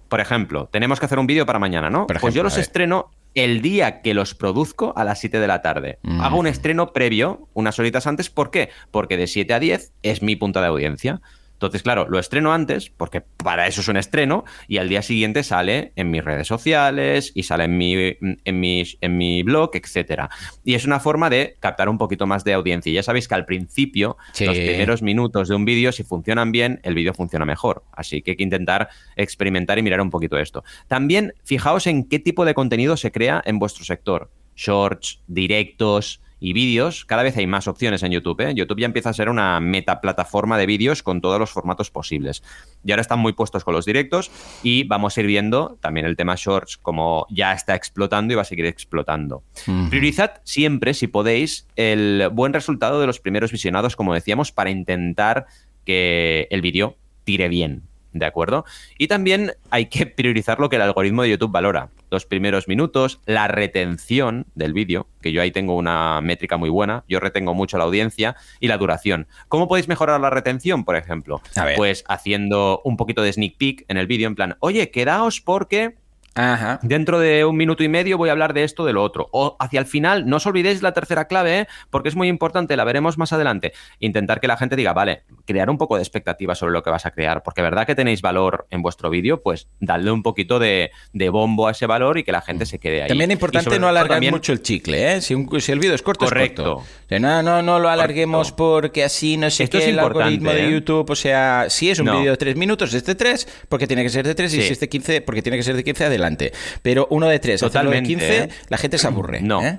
Por ejemplo, tenemos que hacer un vídeo para mañana, ¿no? pues yo los estreno el día que los produzco a las 7 de la tarde. Mm. Hago un estreno previo, unas horitas antes. ¿Por qué? Porque de 7 a 10 es mi punta de audiencia. Entonces, claro, lo estreno antes, porque para eso es un estreno, y al día siguiente sale en mis redes sociales y sale en mi, en mi, en mi blog, etcétera. Y es una forma de captar un poquito más de audiencia. Y ya sabéis que al principio, los primeros minutos de un vídeo, si funcionan bien, el vídeo funciona mejor. Así que hay que intentar experimentar y mirar un poquito esto. También fijaos en qué tipo de contenido se crea en vuestro sector. Shorts, directos, y vídeos, cada vez hay más opciones en YouTube. ¿eh? YouTube ya empieza a ser una metaplataforma de vídeos con todos los formatos posibles. Y ahora están muy puestos con los directos y vamos a ir viendo también el tema shorts como ya está explotando y va a seguir explotando. Priorizad siempre, si podéis, el buen resultado de los primeros visionados, como decíamos, para intentar que el vídeo tire bien. ¿De acuerdo? Y también hay que priorizar lo que el algoritmo de YouTube valora. Los primeros minutos, la retención del vídeo, que yo ahí tengo una métrica muy buena, yo retengo mucho la audiencia, y la duración. ¿Cómo podéis mejorar la retención, por ejemplo? Pues haciendo un poquito de sneak peek en el vídeo, en plan, oye, quedaos porque Ajá. Dentro de un minuto y medio voy a hablar de esto, de lo otro. O hacia el final, no os olvidéis la tercera clave, ¿eh? porque es muy importante, la veremos más adelante. Intentar que la gente diga, vale, crear un poco de expectativa sobre lo que vas a crear, porque verdad que tenéis valor en vuestro vídeo, pues dadle un poquito de, bombo a ese valor y que la gente se quede ahí. También es importante no alargar mucho el chicle, ¿eh? Si, el vídeo es corto, correcto. es corto. no, no, no lo alarguemos porque así no sé Esto qué, es el algoritmo de ¿eh? YouTube, o sea, si es un vídeo de tres minutos, es de tres, porque tiene que ser de tres, y si es de 15, porque tiene que ser de 15, adelante pero uno de tres, Totalmente, de 15, ¿eh? la gente se aburre. No. ¿eh?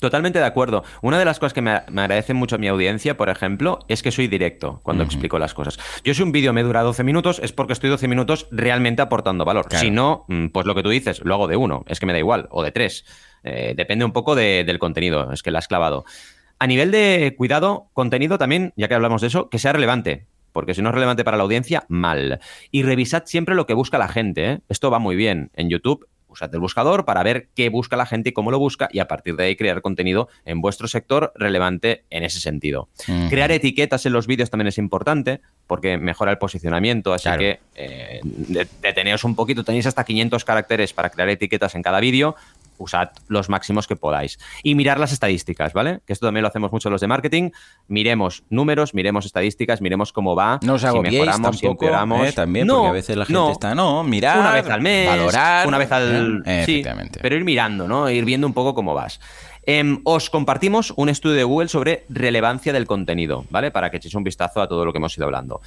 Totalmente de acuerdo. Una de las cosas que me, agradece mucho a mi audiencia, por ejemplo, es que soy directo cuando explico las cosas. Yo si un vídeo me dura 12 minutos es porque estoy 12 minutos realmente aportando valor. Si no, mm, pues lo que tú dices, lo hago de uno, es que me da igual, o de tres. Eh, depende un poco del contenido, es que la has clavado. A nivel de cuidado, contenido también, ya que hablamos de eso, que sea relevante porque si no es relevante para la audiencia, mal. Y revisad siempre lo que busca la gente. ¿eh? Esto va muy bien. En YouTube, usad el buscador para ver qué busca la gente y cómo lo busca y a partir de ahí crear contenido en vuestro sector relevante en ese sentido. Crear etiquetas en los vídeos también es importante porque mejora el posicionamiento, así que eh, deteneos un poquito, tenéis hasta 500 caracteres para crear etiquetas en cada vídeo, usad los máximos que podáis. Y mirar las estadísticas, ¿vale? Que esto también lo hacemos mucho los de marketing. Miremos números, miremos estadísticas, miremos cómo va. No os hago si mejoramos, si empeoramos. ¿eh? también, porque a veces la gente está, no, mirar, una vez al mes, valorar. Una vez al... ¿eh? Sí, pero ir mirando, ¿no? Ir viendo un poco cómo vas. Em, os compartimos un estudio de Google sobre relevancia del contenido, ¿vale? Para que echéis un vistazo a todo lo que hemos ido hablando.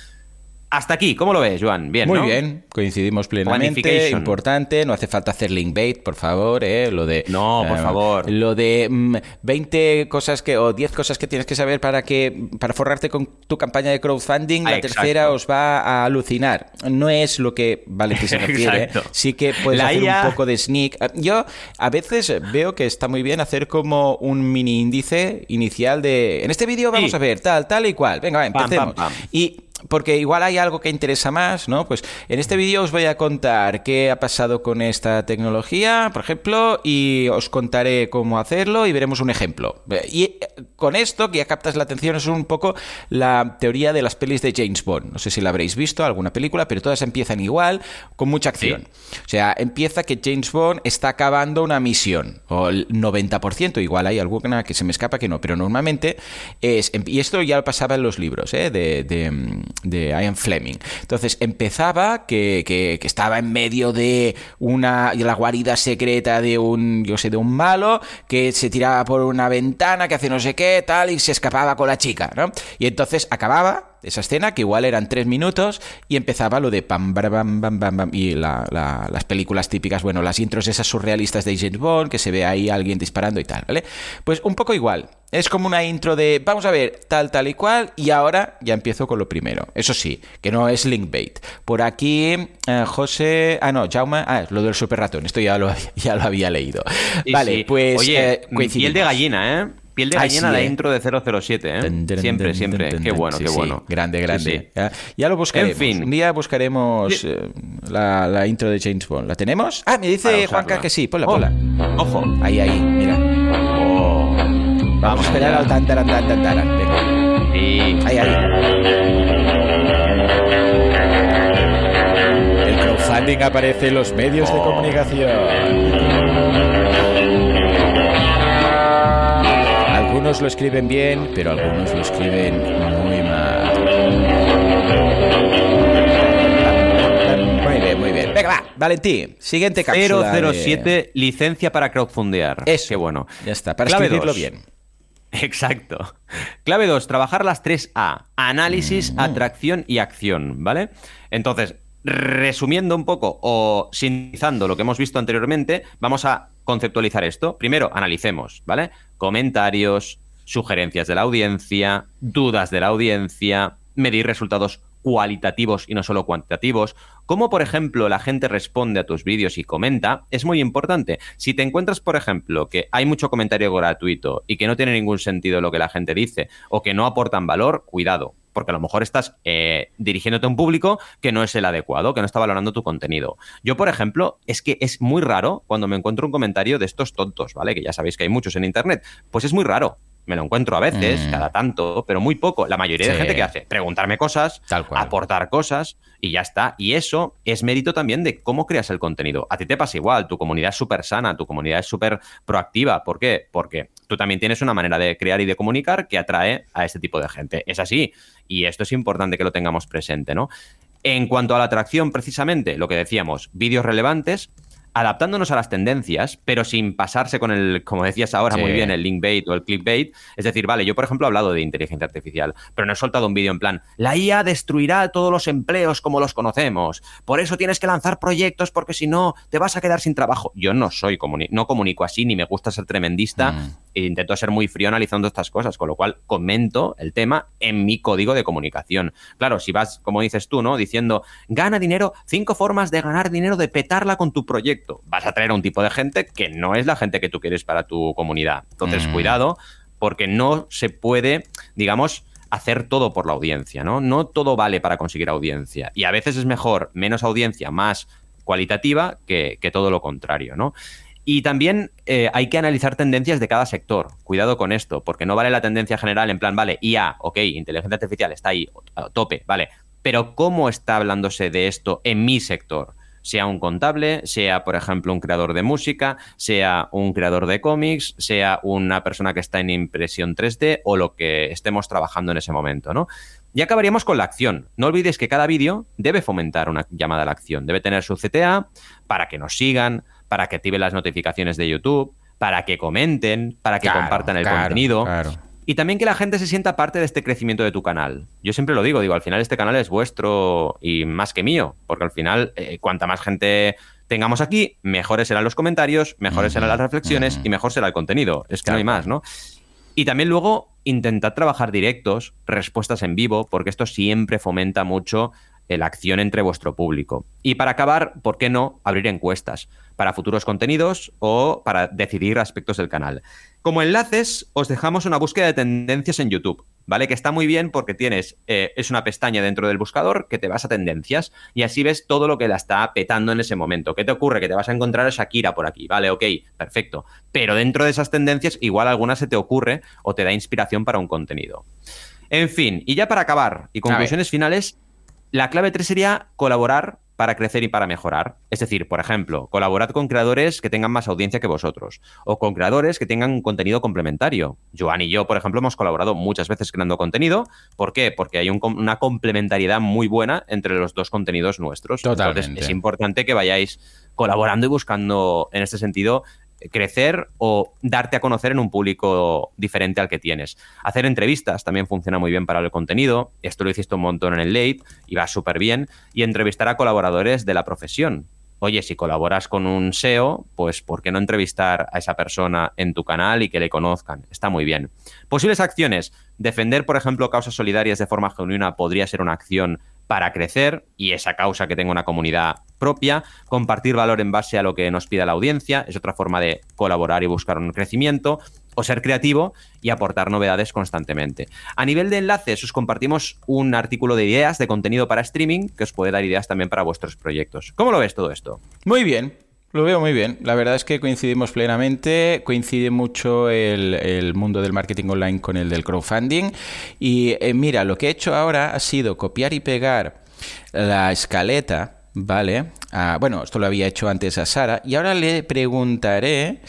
Hasta aquí, ¿cómo lo ves, Joan? Bien, Muy bien, coincidimos plenamente. Importante, no hace falta hacer link bait, por favor, ¿eh? Lo de. No, por eh, favor. Lo de 20 mm, cosas que. o 10 cosas que tienes que saber para que. para forrarte con tu campaña de crowdfunding. la tercera os va a alucinar. No es lo que vale que se refiere. sí que puedes hacer un poco de sneak. Yo a veces veo que está muy bien hacer como un mini índice inicial de. En este vídeo vamos a ver tal, tal y cual. Venga, va, empecemos. Y porque igual hay algo que interesa más, ¿no? Pues en este vídeo os voy a contar qué ha pasado con esta tecnología, por ejemplo, y os contaré cómo hacerlo y veremos un ejemplo. Y eh, con esto, que ya captas la atención, es un poco la teoría de las pelis de James Bond. No sé si la habréis visto, alguna película, pero todas empiezan igual, con mucha acción. O sea, empieza que James Bond está acabando una misión, o el 90%, igual hay alguna que se me escapa que no, pero normalmente es... Y esto ya lo pasaba en los libros, ¿eh? de de Ian Fleming. Entonces empezaba que, que, estaba en medio de una la guarida secreta de un yo sé de un malo que se tiraba por una ventana que hace no sé qué tal y se escapaba con la chica, ¿no? Y entonces acababa esa escena, que igual eran tres minutos, y empezaba lo de pam, bam, bam, bam, bam, y las películas típicas, bueno, las intros esas surrealistas de James Bond, que se ve ahí alguien disparando y tal, ¿vale? Pues un poco igual. Es como una intro de, vamos a ver, tal, tal y cual, y ahora ya empiezo con lo primero. Eso sí, que no es linkbait. Por aquí, eh, José. Ah, no, Jaume. Ah, lo del super ratón. Esto ya lo, ya lo había leído. vale, pues. Oye, eh, piel de gallina, ¿eh? Piel de gallina la ¿eh? intro de 007, ¿eh? siempre, siempre. qué bueno, qué bueno. Grande, grande. Ya, lo buscaremos. En fin. Un día buscaremos la, intro de James Bond. ¿La tenemos? Ah, me dice Juanca que sí. Ponla, ponla. Oh, ojo. Ahí, ahí, mira. Vamos a esperar al tan, tan, tan, tan, tan. Venga. Sí. Ahí, ahí. El crowdfunding aparece en los medios de oh. comunicación. Algunos lo escriben bien, pero algunos lo escriben muy mal. Muy bien, muy bien. Venga, va, Valentín, siguiente cápsula. 007, licencia para crowdfundear. Eso. Qué bueno. Ya está, para escribirlo bien. Exacto. Clave 2, trabajar las 3A. Análisis, mm. atracción y acción, ¿vale? Entonces, resumiendo un poco o sintetizando lo que hemos visto anteriormente, vamos a conceptualizar esto. Primero, analicemos, ¿vale? Comentarios, sugerencias de la audiencia, dudas de la audiencia, medir resultados cualitativos y no solo cuantitativos, como por ejemplo la gente responde a tus vídeos y comenta, es muy importante. Si te encuentras, por ejemplo, que hay mucho comentario gratuito y que no tiene ningún sentido lo que la gente dice o que no aportan valor, cuidado, porque a lo mejor estás eh, dirigiéndote a un público que no es el adecuado, que no está valorando tu contenido. Yo, por ejemplo, es que es muy raro cuando me encuentro un comentario de estos tontos, ¿vale? Que ya sabéis que hay muchos en Internet. Pues es muy raro me lo encuentro a veces, mm. cada tanto, pero muy poco. La mayoría de gente que hace, preguntarme cosas, aportar cosas y ya está. Y eso es mérito también de cómo creas el contenido. A ti te pasa igual, tu comunidad es súper sana, tu comunidad es súper proactiva. ¿Por qué? Porque tú también tienes una manera de crear y de comunicar que atrae a este tipo de gente. Es así. Y esto es importante que lo tengamos presente, ¿no? En cuanto a la atracción, precisamente, lo que decíamos, vídeos relevantes, adaptándonos a las tendencias, pero sin pasarse con el, como decías ahora muy bien, el linkbait o el clickbait. Es decir, vale, yo por ejemplo he hablado de inteligencia artificial, pero no he soltado un vídeo en plan, la IA destruirá todos los empleos como los conocemos, por eso tienes que lanzar proyectos porque si no te vas a quedar sin trabajo. Yo no soy, no comunico así, ni me gusta ser tremendista, mm. e intento ser muy frío analizando estas cosas, con lo cual comento el tema en mi código de comunicación. Claro, si vas, como dices tú, ¿no? Diciendo, gana dinero, cinco formas de ganar dinero, de petarla con tu proyecto vas a traer a un tipo de gente que no es la gente que tú quieres para tu comunidad. Entonces, mm. cuidado, porque no se puede, digamos, hacer todo por la audiencia, ¿no? No todo vale para conseguir audiencia. Y a veces es mejor menos audiencia, más cualitativa, que, todo lo contrario, ¿no? Y también eh, hay que analizar tendencias de cada sector. Cuidado con esto, porque no vale la tendencia general en plan, vale, IA, ok, inteligencia artificial está ahí, tope, vale. Pero ¿cómo está hablándose de esto en mi sector? Sea un contable, sea, por ejemplo, un creador de música, sea un creador de cómics, sea una persona que está en impresión 3D o lo que estemos trabajando en ese momento, ¿no? Y acabaríamos con la acción. No olvides que cada vídeo debe fomentar una llamada a la acción. Debe tener su CTA para que nos sigan, para que activen las notificaciones de YouTube, para que comenten, para que compartan el contenido. Y también que la gente se sienta parte de este crecimiento de tu canal. Yo siempre lo digo, digo, al final este canal es vuestro y más que mío, porque al final, eh, cuanta más gente tengamos aquí, mejores serán los comentarios, mejores serán las reflexiones y mejor será el contenido. Es que no hay más, ¿no? Y también luego intentad trabajar directos, respuestas en vivo, porque esto siempre fomenta mucho la acción entre vuestro público. Y para acabar, ¿por qué no abrir encuestas para futuros contenidos o para decidir aspectos del canal? Como enlaces, os dejamos una búsqueda de tendencias en YouTube, ¿vale? Que está muy bien porque tienes, eh, es una pestaña dentro del buscador que te vas a tendencias y así ves todo lo que la está petando en ese momento. ¿Qué te ocurre? Que te vas a encontrar a Shakira por aquí, ¿vale? Ok, perfecto. Pero dentro de esas tendencias, igual alguna se te ocurre o te da inspiración para un contenido. En fin, y ya para acabar y conclusiones finales, la clave 3 sería colaborar para crecer y para mejorar. Es decir, por ejemplo, colaborad con creadores que tengan más audiencia que vosotros o con creadores que tengan contenido complementario. Joan y yo, por ejemplo, hemos colaborado muchas veces creando contenido. ¿Por qué? Porque hay una complementariedad muy buena entre los dos contenidos nuestros. Totalmente. Entonces, es importante que vayáis colaborando y buscando, en este sentido, crecer o darte a conocer en un público diferente al que tienes. Hacer entrevistas también funciona muy bien para el contenido. Esto lo hiciste un montón en el late y va súper bien. Y entrevistar a colaboradores de la profesión oye, si colaboras con un SEO, pues ¿por qué no entrevistar a esa persona en tu canal y que le conozcan? Está muy bien. Posibles acciones. Defender, por ejemplo, causas solidarias de forma genuina podría ser una acción para crecer y esa causa que tenga una comunidad propia, compartir valor en base a lo que nos pida la audiencia, es otra forma de colaborar y buscar un crecimiento, o ser creativo y aportar novedades constantemente. A nivel de enlaces, os compartimos un artículo de ideas de contenido para streaming que os puede dar ideas también para vuestros proyectos. ¿Cómo lo ves todo esto? Muy bien, lo veo muy bien. La verdad es que coincidimos plenamente. Coincide mucho el, mundo del marketing online con el del crowdfunding. Y eh, mira, lo que he hecho ahora ha sido copiar y pegar la escaleta, ¿vale? Ah, bueno, esto lo había hecho antes a Sara. Y ahora le preguntaré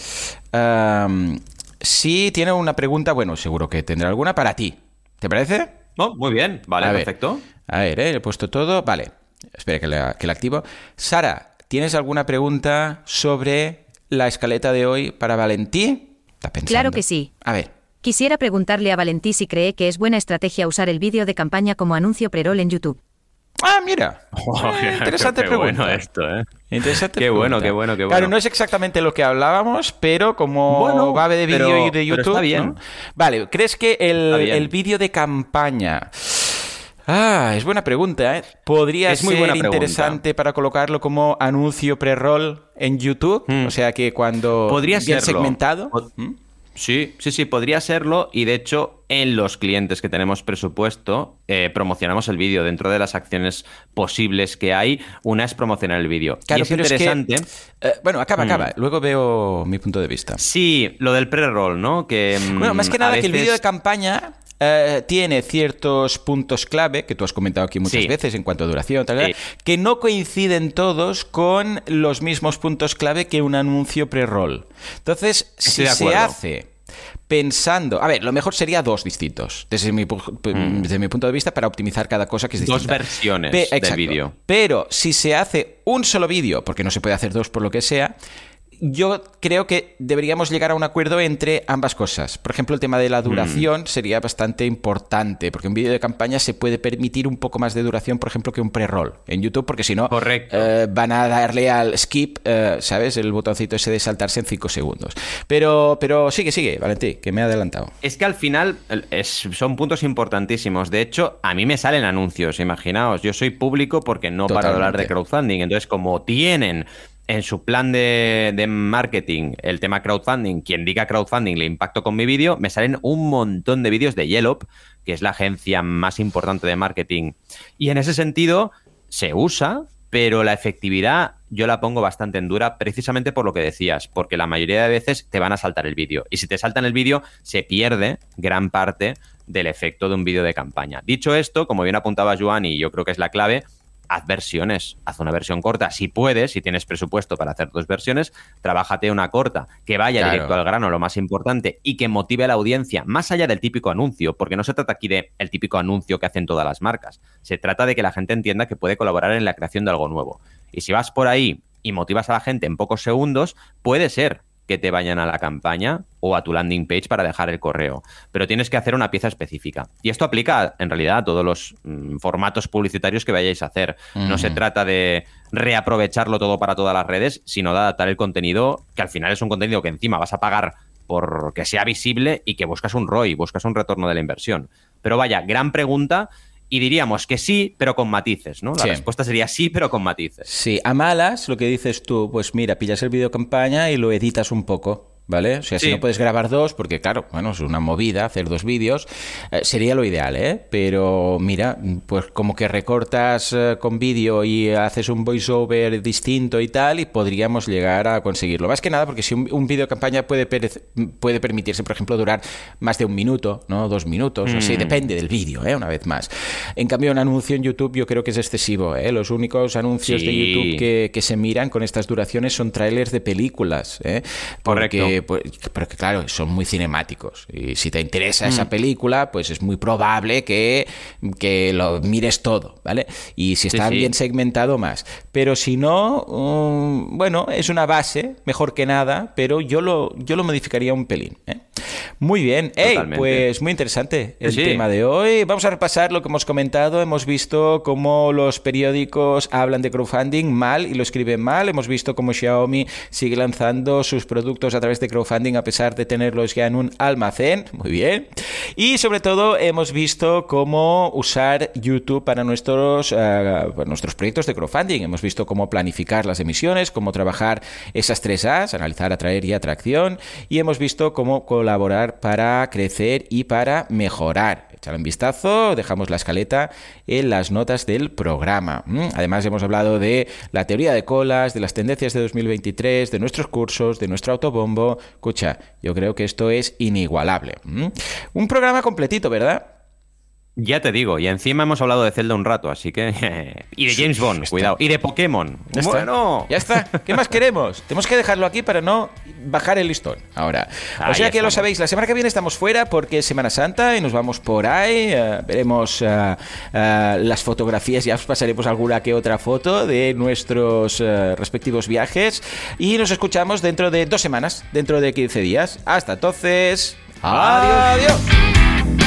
si tiene una pregunta, bueno, seguro que tendrá alguna para ti. ¿Te parece? Oh, muy bien, vale, perfecto. A ver, ¿eh? he puesto todo. Vale, espera que la, que la activo. Sara, ¿tienes alguna pregunta sobre la escaleta de hoy para Valentí? Claro que sí. A ver. Quisiera preguntarle a Valentí si cree que es buena estrategia usar el vídeo de campaña como anuncio pre-roll en YouTube. Ah, mira. interesante qué pregunta. Bueno esto, ¿eh? Interesante qué bueno, qué bueno, qué bueno. Claro, no es exactamente lo que hablábamos, pero como va de vídeo y de YouTube. Está bien. Vale, ¿crees que el, vídeo de campaña. Ah, es buena pregunta, ¿eh? Podría es ser muy interesante para colocarlo como anuncio pre-roll en YouTube. Hmm. O sea que cuando. Podría ser segmentado. ¿Mm? Sí, sí, sí, podría serlo. Y de hecho, en los clientes que tenemos presupuesto, eh, promocionamos el vídeo. Dentro de las acciones posibles que hay, una es promocionar el vídeo. Claro, y es interesante. Eh, bueno, acaba, mm. acaba. Luego veo mi punto de vista. Sí, lo del pre-roll, ¿no? Que, mm, bueno, más que nada que el vídeo de campaña eh, tiene ciertos puntos clave que tú has comentado aquí muchas veces en cuanto a duración, tal, que no coinciden todos con los mismos puntos clave que un anuncio pre-roll. Entonces, si se hace pensando. A ver, lo mejor sería dos distintos, desde mi, mm. desde mi punto de vista, para optimizar cada cosa que es distinta. Dos versiones del vídeo. Pero si se hace un solo vídeo, porque no se puede hacer dos por lo que sea, yo creo que deberíamos llegar a un acuerdo entre ambas cosas. Por ejemplo, el tema de la mm. duración sería bastante importante, porque un vídeo de campaña se puede permitir un poco más de duración, por ejemplo, que un pre-roll en YouTube, porque si no, eh, van a darle al skip, eh, ¿sabes? El botoncito ese de saltarse en 5 segundos. Pero, pero sigue, sigue, Valentí, que me he adelantado. Es que al final son puntos importantísimos. De hecho, a mí me salen anuncios, imaginaos. Yo soy público porque no para hablar de crowdfunding. Entonces, como tienen en su plan de, marketing el tema crowdfunding, quien diga crowdfunding le impacto con mi vídeo, me salen un montón de vídeos de Yellow, que es la agencia más importante de marketing. Y en ese sentido se usa, pero la efectividad yo la pongo bastante en dura precisamente por lo que decías, porque la mayoría de veces te van a saltar el vídeo. Y si te saltan el vídeo, se pierde gran parte del efecto de un vídeo de campaña. Dicho esto, como bien apuntaba Joan, y yo creo que es la clave, haz versiones, haz una versión corta. Si puedes, si tienes presupuesto para hacer dos versiones, trabájate una corta, que vaya directo al grano, lo más importante, y que motive a la audiencia, más allá del típico anuncio, porque no se trata aquí de el típico anuncio que hacen todas las marcas. Se trata de que la gente entienda que puede colaborar en la creación de algo nuevo. Y si vas por ahí y motivas a la gente en pocos segundos, puede ser que te vayan a la campaña o a tu landing page para dejar el correo. Pero tienes que hacer una pieza específica. Y esto aplica en realidad a todos los mm, formatos publicitarios que vayáis a hacer. No se trata de reaprovecharlo todo para todas las redes, sino de adaptar el contenido, que al final es un contenido que encima vas a pagar por que sea visible y que buscas un ROI, buscas un retorno de la inversión. Pero vaya, gran pregunta y diríamos que sí, pero con matices, ¿no? La respuesta sería sí, pero con matices. Sí, a malas, lo que dices tú, pues mira, pillas el vídeo campaña y lo editas un poco. ¿Vale? O sea, si no puedes grabar dos, porque claro, bueno, es una movida hacer dos vídeos, eh, sería lo ideal, ¿eh? Pero mira, pues como que recortas eh, con vídeo y haces un voiceover distinto y tal, y podríamos llegar a conseguirlo. Más que nada, porque si un, vídeo campaña puede, puede permitirse, por ejemplo, durar más de un minuto, ¿no? Dos minutos, o así, mm. depende del vídeo, ¿eh? Una vez más. En cambio, un anuncio en YouTube yo creo que es excesivo, ¿eh? Los únicos anuncios de YouTube que, que, se miran con estas duraciones son trailers de películas, ¿eh? Correcto que, pues, pero que claro, son muy cinemáticos. Y si te interesa esa película, pues es muy probable que, que lo mires todo, ¿vale? Y si está sí. bien segmentado, más. Pero si no, um, bueno, es una base, mejor que nada, pero yo lo, yo lo modificaría un pelín. ¿eh? Muy bien. Hey, pues muy interesante el Sí, tema de hoy. Vamos a repasar lo que hemos comentado. Hemos visto cómo los periódicos hablan de crowdfunding mal y lo escriben mal. Hemos visto cómo Xiaomi sigue lanzando sus productos a través de crowdfunding a pesar de tenerlos ya en un almacén. Muy bien. Y sobre todo hemos visto cómo usar YouTube para nuestros, eh, para nuestros proyectos de crowdfunding. Hemos visto cómo planificar las emisiones, cómo trabajar esas tres A's, analizar, atraer y atracción. Y hemos visto cómo colaborar para crecer y para mejorar. Echar un vistazo, dejamos la escaleta en las notas del programa. Mm, Además hemos hablado de la teoría de colas, de las tendencias de 2023, de nuestros cursos, de nuestro autobombo. Escucha, yo creo que esto es inigualable. Mm. Un programa completito, ¿verdad? Ya te digo, y encima hemos hablado de Zelda un rato, así que. y de James Bond, cuidado. Y de Pokémon. Ya está. bueno. Ya está. ¿Qué más queremos? Tenemos que dejarlo aquí para no bajar el listón. Ahora. O Ahí sea que lo estamos. sabéis, la semana que viene estamos fuera porque es Semana Santa y nos vamos por ahí. eh, veremos eh, eh, las fotografías, ya os pasaremos alguna que otra foto de nuestros respectivos viajes. Y nos escuchamos dentro de dos semanas, dentro de 15 días. Hasta entonces. Adiós. Adiós.